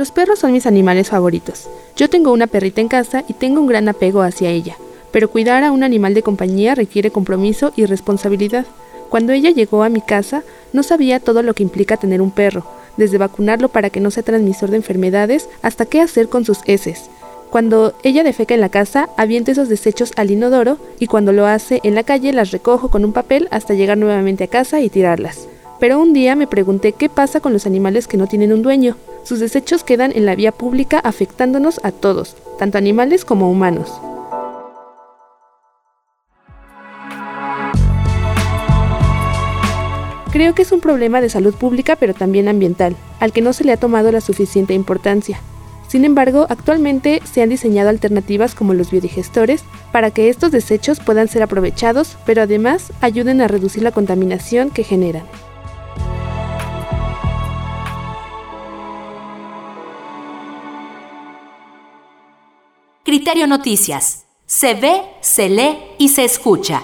Los perros son mis animales favoritos. Yo tengo una perrita en casa y tengo un gran apego hacia ella, pero cuidar a un animal de compañía requiere compromiso y responsabilidad. Cuando ella llegó a mi casa, no sabía todo lo que implica tener un perro, desde vacunarlo para que no sea transmisor de enfermedades hasta qué hacer con sus heces. Cuando ella defeca en la casa, aviento esos desechos al inodoro y cuando lo hace en la calle las recojo con un papel hasta llegar nuevamente a casa y tirarlas. Pero un día me pregunté qué pasa con los animales que no tienen un dueño. Sus desechos quedan en la vía pública afectándonos a todos, tanto animales como humanos. Creo que es un problema de salud pública pero también ambiental, al que no se le ha tomado la suficiente importancia. Sin embargo, actualmente se han diseñado alternativas como los biodigestores para que estos desechos puedan ser aprovechados, pero además ayuden a reducir la contaminación que generan. Noticias. Se ve, se lee y se escucha.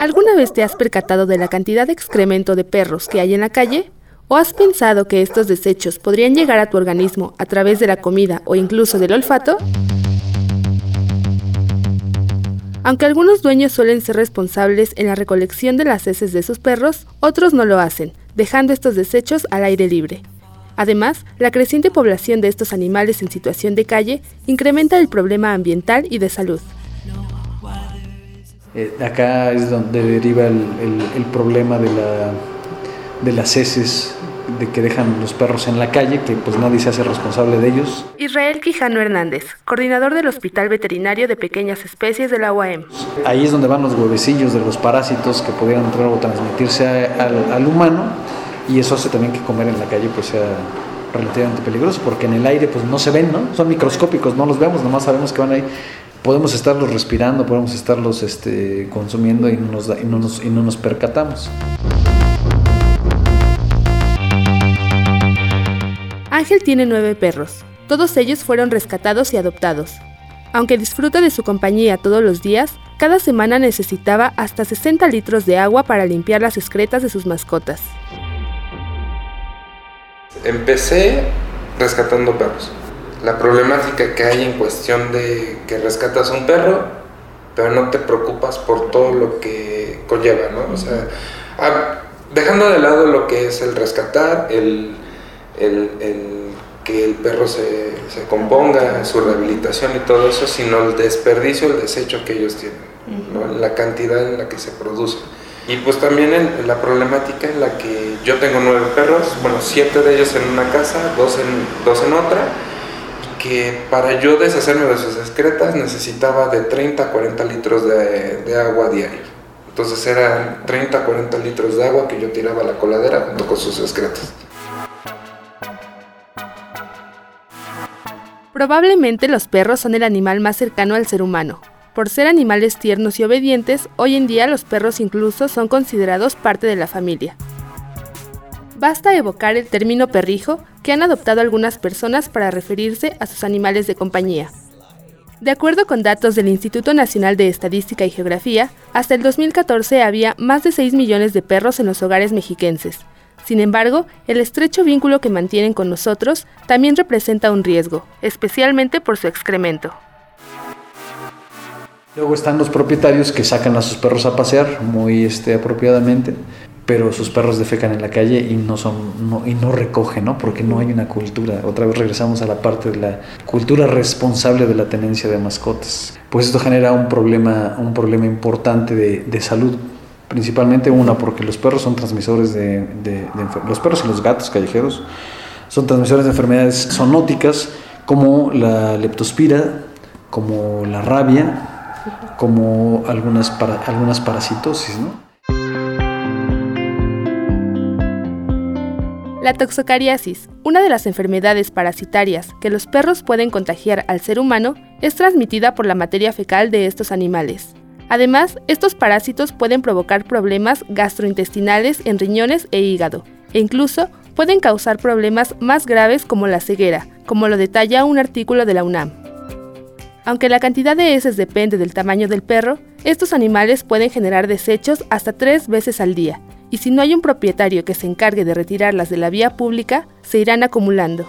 ¿Alguna vez te has percatado de la cantidad de excremento de perros que hay en la calle? ¿O has pensado que estos desechos podrían llegar a tu organismo a través de la comida o incluso del olfato? Aunque algunos dueños suelen ser responsables en la recolección de las heces de sus perros, otros no lo hacen, dejando estos desechos al aire libre. Además, la creciente población de estos animales en situación de calle incrementa el problema ambiental y de salud. Eh, acá es donde deriva el, problema de, la, de las heces de que dejan los perros en la calle, que pues nadie se hace responsable de ellos. Israel Quijano Hernández, coordinador del Hospital Veterinario de Pequeñas Especies de la UAM. Ahí es donde van los huevecillos de los parásitos que pudieran entrar o transmitirse al, al humano y eso hace también que comer en la calle pues sea relativamente peligroso porque en el aire pues no se ven, ¿no? Son microscópicos, no los vemos, nomás sabemos que van ahí. Podemos estarlos respirando, podemos estarlos este, consumiendo y no, nos, y, no nos, y no nos percatamos. Ángel tiene nueve perros. Todos ellos fueron rescatados y adoptados. Aunque disfruta de su compañía todos los días, cada semana necesitaba hasta 60 litros de agua para limpiar las excretas de sus mascotas. Empecé rescatando perros. La problemática que hay en cuestión de que rescatas un perro, pero no te preocupas por todo lo que conlleva, ¿no? O sea, ah, dejando de lado lo que es el rescatar, el, que el perro se, se, componga, su rehabilitación y todo eso, sino el desperdicio, el desecho que ellos tienen, ¿no? la cantidad en la que se produce. Y pues también la problemática en la que yo tengo nueve perros, bueno, siete de ellos en una casa, dos en, dos en otra, y que para yo deshacerme de sus excretas necesitaba de 30 a 40 litros de, de agua diario. Entonces eran 30 a 40 litros de agua que yo tiraba a la coladera junto con sus excretas. Probablemente los perros son el animal más cercano al ser humano, por ser animales tiernos y obedientes, hoy en día los perros incluso son considerados parte de la familia. Basta evocar el término perrijo que han adoptado algunas personas para referirse a sus animales de compañía. De acuerdo con datos del Instituto Nacional de Estadística y Geografía, hasta el 2014 había más de 6 millones de perros en los hogares mexiquenses. Sin embargo, el estrecho vínculo que mantienen con nosotros también representa un riesgo, especialmente por su excremento. Luego están los propietarios que sacan a sus perros a pasear muy este, apropiadamente, pero sus perros defecan en la calle y no, son, y no recogen, ¿no? porque no hay una cultura. Otra vez regresamos a la parte de la cultura responsable de la tenencia de mascotas. Pues esto genera un problema, un problema importante de, de salud principalmente una porque los perros son transmisores de, los perros y los gatos callejeros son transmisores de enfermedades zoonóticas como la leptospira, como la rabia como algunas, algunas parasitosis. La toxocariasis, una de las enfermedades parasitarias que los perros pueden contagiar al ser humano, es transmitida por la materia fecal de estos animales. Además, estos parásitos pueden provocar problemas gastrointestinales en riñones e hígado, e incluso pueden causar problemas más graves como la ceguera, como lo detalla un artículo de la UNAM. Aunque la cantidad de heces depende del tamaño del perro, Estos animales pueden generar desechos hasta tres veces al día, y si no hay un propietario que se encargue de retirarlas de la vía pública, se irán acumulando.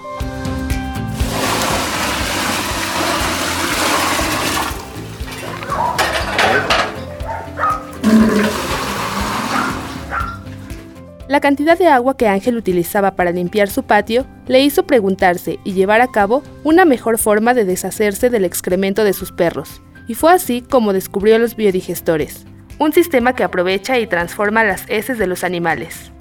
Cantidad de agua que Ángel utilizaba para limpiar su patio le hizo preguntarse y llevar a cabo una mejor forma de deshacerse del excremento de sus perros, y fue así como descubrió los biodigestores, un sistema que aprovecha y transforma las heces de los animales.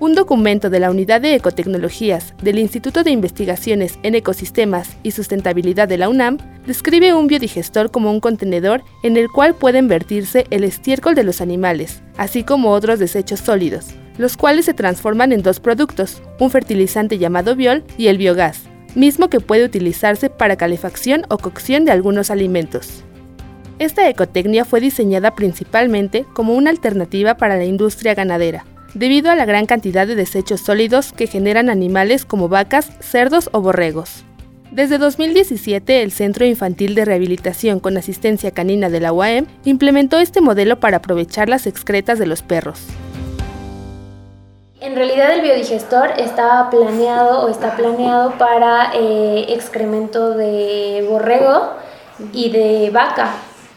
Un documento de la Unidad de Ecotecnologías del Instituto de Investigaciones en Ecosistemas y Sustentabilidad de la UNAM describe un biodigestor como un contenedor en el cual pueden vertirse el estiércol de los animales, así como otros desechos sólidos, los cuales se transforman en dos productos, un fertilizante llamado biol y el biogás, mismo que puede utilizarse para calefacción o cocción de algunos alimentos. Esta ecotecnia fue diseñada principalmente como una alternativa para la industria ganadera, debido a la gran cantidad de desechos sólidos que generan animales como vacas, cerdos o borregos. Desde 2017, el Centro Infantil de Rehabilitación con Asistencia Canina de la UAM implementó este modelo para aprovechar las excretas de los perros. En realidad el biodigestor estaba planeado o está planeado para eh, excremento de borrego y de vaca.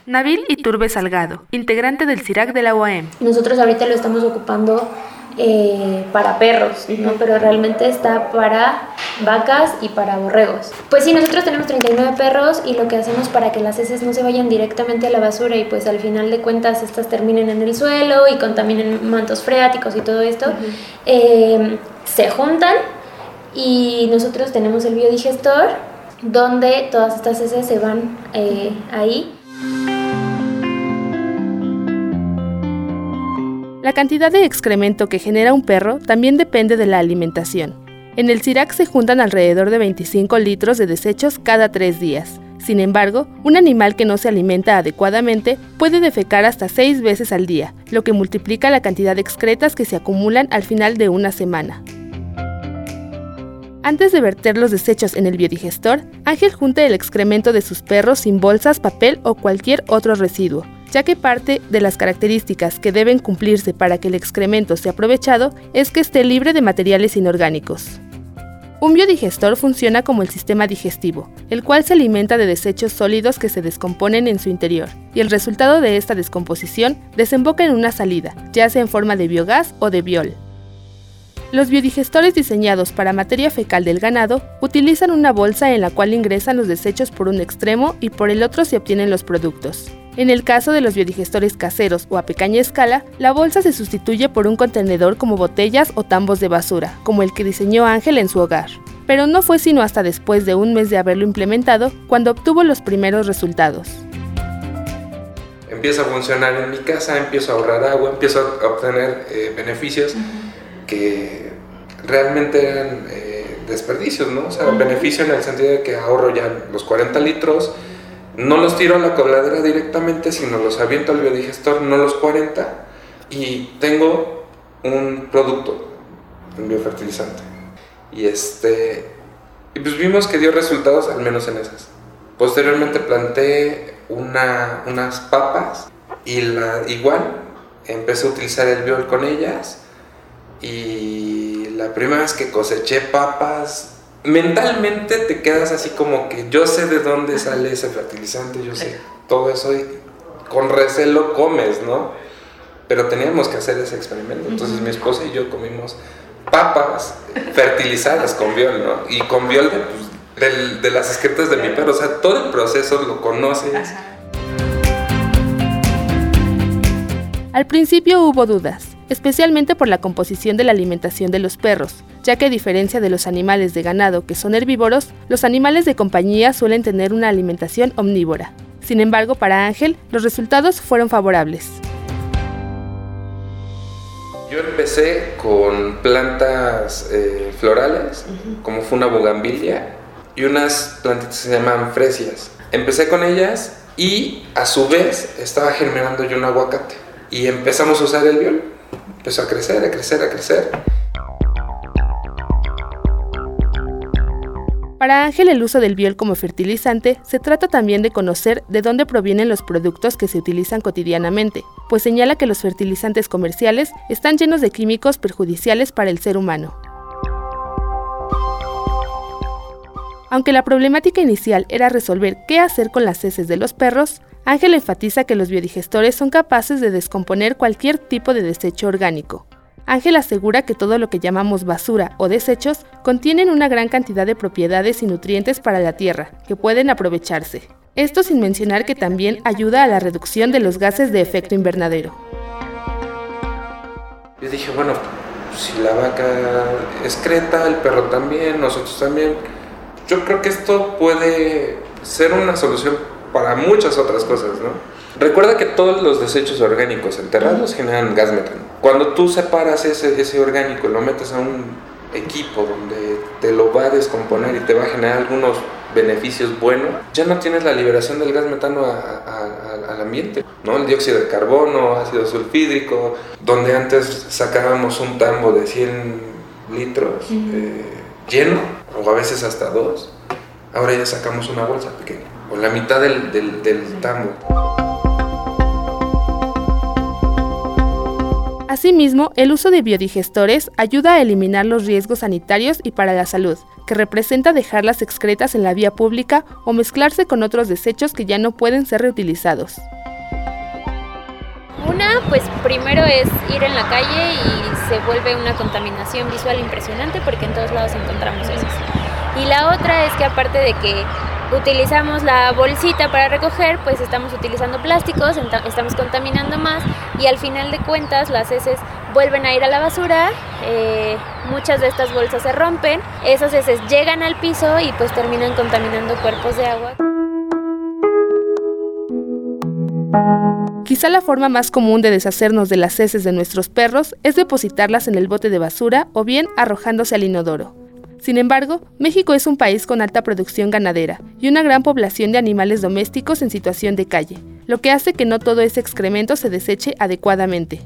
Nabil Iturbe Salgado, integrante del CIRAC de la UAM. Nosotros ahorita lo estamos ocupando eh, para perros, ¿no? pero realmente está para vacas y para borregos. Pues sí, nosotros tenemos 39 perros y lo que hacemos para que las heces no se vayan directamente a la basura y pues al final de cuentas estas terminen en el suelo y contaminen mantos freáticos y todo esto, eh, se juntan y nosotros tenemos el biodigestor donde todas estas heces se van eh, ahí. La cantidad de excremento que genera un perro también depende de la alimentación. En el CIRAC se juntan alrededor de 25 litros de desechos cada tres días. Sin embargo, un animal que no se alimenta adecuadamente puede defecar hasta seis veces al día, lo que multiplica la cantidad de excretas que se acumulan al final de una semana. Antes de verter los desechos en el biodigestor, Ángel junta el excremento de sus perros sin bolsas, papel o cualquier otro residuo, ya que parte de las características que deben cumplirse para que el excremento sea aprovechado es que esté libre de materiales inorgánicos. Un biodigestor funciona como el sistema digestivo, el cual se alimenta de desechos sólidos que se descomponen en su interior, y el resultado de esta descomposición desemboca en una salida, ya sea en forma de biogás o de biol. Los biodigestores diseñados para materia fecal del ganado utilizan una bolsa en la cual ingresan los desechos por un extremo y por el otro se obtienen los productos. En el caso de los biodigestores caseros o a pequeña escala, la bolsa se sustituye por un contenedor como botellas o tambos de basura, como el que diseñó Ángel en su hogar. Pero no fue sino hasta después de un mes de haberlo implementado cuando obtuvo los primeros resultados. Empieza a funcionar en mi casa, empiezo a ahorrar agua, empiezo a obtener eh, beneficios que realmente eran eh, desperdicios, ¿no? O sea, beneficio en el sentido de que ahorro ya los 40 litros, no los tiro a la coladera directamente, sino los aviento al biodigestor, no los 40, y tengo un producto, un biofertilizante. Y este y pues vimos que dio resultados, al menos en esas. Posteriormente planté una, unas papas y la, igual empecé a utilizar el biol con ellas. Y la primera vez que coseché papas, mentalmente te quedas así como que yo sé de dónde sale ese fertilizante, yo sé todo eso y con recelo comes, ¿no? Pero teníamos que hacer ese experimento. Entonces mi esposa y yo comimos papas fertilizadas con biol, ¿no? Y con biol de, pues, de las excretas de mi perro, o sea, todo el proceso lo conoces. Al principio hubo dudas, especialmente por la composición de la alimentación de los perros, ya que a diferencia de los animales de ganado que son herbívoros, los animales de compañía suelen tener una alimentación omnívora. Sin embargo, para Ángel, los resultados fueron favorables. Yo empecé con plantas eh, florales, como fue una bugambilia, y unas plantitas que se llaman fresias. Empecé con ellas y a su vez estaba germinando yo un aguacate. Y empezamos a usar el viol. Empezó a crecer, a crecer, a crecer. Para Ángel el uso del biol como fertilizante se trata también de conocer de dónde provienen los productos que se utilizan cotidianamente, pues señala que los fertilizantes comerciales están llenos de químicos perjudiciales para el ser humano. Aunque la problemática inicial era resolver qué hacer con las heces de los perros, Ángel enfatiza que los biodigestores son capaces de descomponer cualquier tipo de desecho orgánico, Ángel asegura que todo lo que llamamos basura o desechos contienen una gran cantidad de propiedades y nutrientes para la tierra, que pueden aprovecharse. Esto sin mencionar que también ayuda a la reducción de los gases de efecto invernadero. Yo dije, bueno, si la vaca excreta, el perro también, nosotros también. Yo creo que esto puede ser una solución para muchas otras cosas, ¿no? Recuerda que todos los desechos orgánicos enterrados generan gas metano. Cuando tú separas ese, ese orgánico y lo metes a un equipo donde te lo va a descomponer y te va a generar algunos beneficios buenos, ya no tienes la liberación del gas metano al ambiente, ¿no? El dióxido de carbono, ácido sulfídrico, donde antes sacábamos un tambo de 100 litros eh, lleno, o a veces hasta dos, ahora ya sacamos una bolsa pequeña, o la mitad del, del, del tambo. Asimismo, el uso de biodigestores ayuda a eliminar los riesgos sanitarios y para la salud, que representa dejar las excretas en la vía pública o mezclarse con otros desechos que ya no pueden ser reutilizados. Una, pues primero es ir en la calle y se vuelve una contaminación visual impresionante porque en todos lados encontramos eso. Y la otra es que aparte de que utilizamos la bolsita para recoger, pues estamos utilizando plásticos, estamos contaminando más y al final de cuentas las heces vuelven a ir a la basura, eh, muchas de estas bolsas se rompen, esas heces llegan al piso y pues terminan contaminando cuerpos de agua. Quizá la forma más común de deshacernos de las heces de nuestros perros es depositarlas en el bote de basura o bien arrojándose al inodoro. Sin embargo, México es un país con alta producción ganadera y una gran población de animales domésticos en situación de calle, lo que hace que no todo ese excremento se deseche adecuadamente.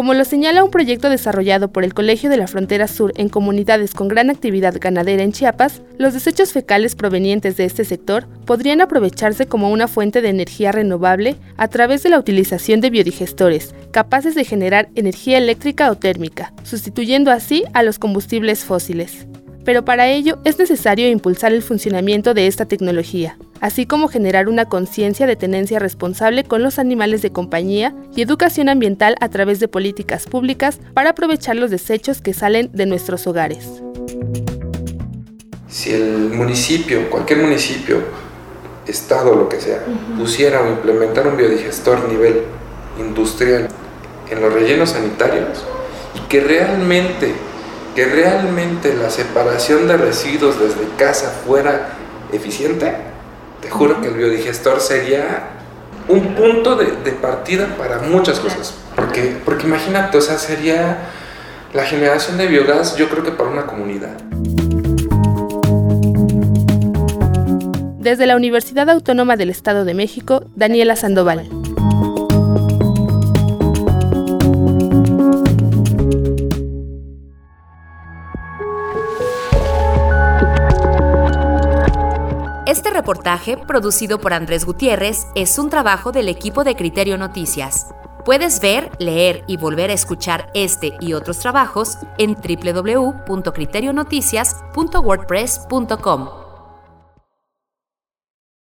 Como lo señala un proyecto desarrollado por el Colegio de la Frontera Sur en comunidades con gran actividad ganadera en Chiapas, los desechos fecales provenientes de este sector podrían aprovecharse como una fuente de energía renovable a través de la utilización de biodigestores, capaces de generar energía eléctrica o térmica, sustituyendo así a los combustibles fósiles. Pero para ello es necesario impulsar el funcionamiento de esta tecnología, así como generar una conciencia de tenencia responsable con los animales de compañía y educación ambiental a través de políticas públicas para aprovechar los desechos que salen de nuestros hogares. Si el municipio, cualquier municipio, estado, lo que sea, pusiera o implementara un biodigestor a nivel industrial en los rellenos sanitarios y que realmente que realmente la separación de residuos desde casa fuera eficiente, te juro que el biodigestor sería un punto de, partida para muchas cosas. Porque, porque imagínate, o sea, sería la generación de biogás, yo creo que para una comunidad. Desde la Universidad Autónoma del Estado de México, Daniela Sandoval. Este reportaje, producido por Andrés Gutiérrez, es un trabajo del equipo de Criterio Noticias. Puedes ver, leer y volver a escuchar este y otros trabajos en www.criterionoticias.wordpress.com.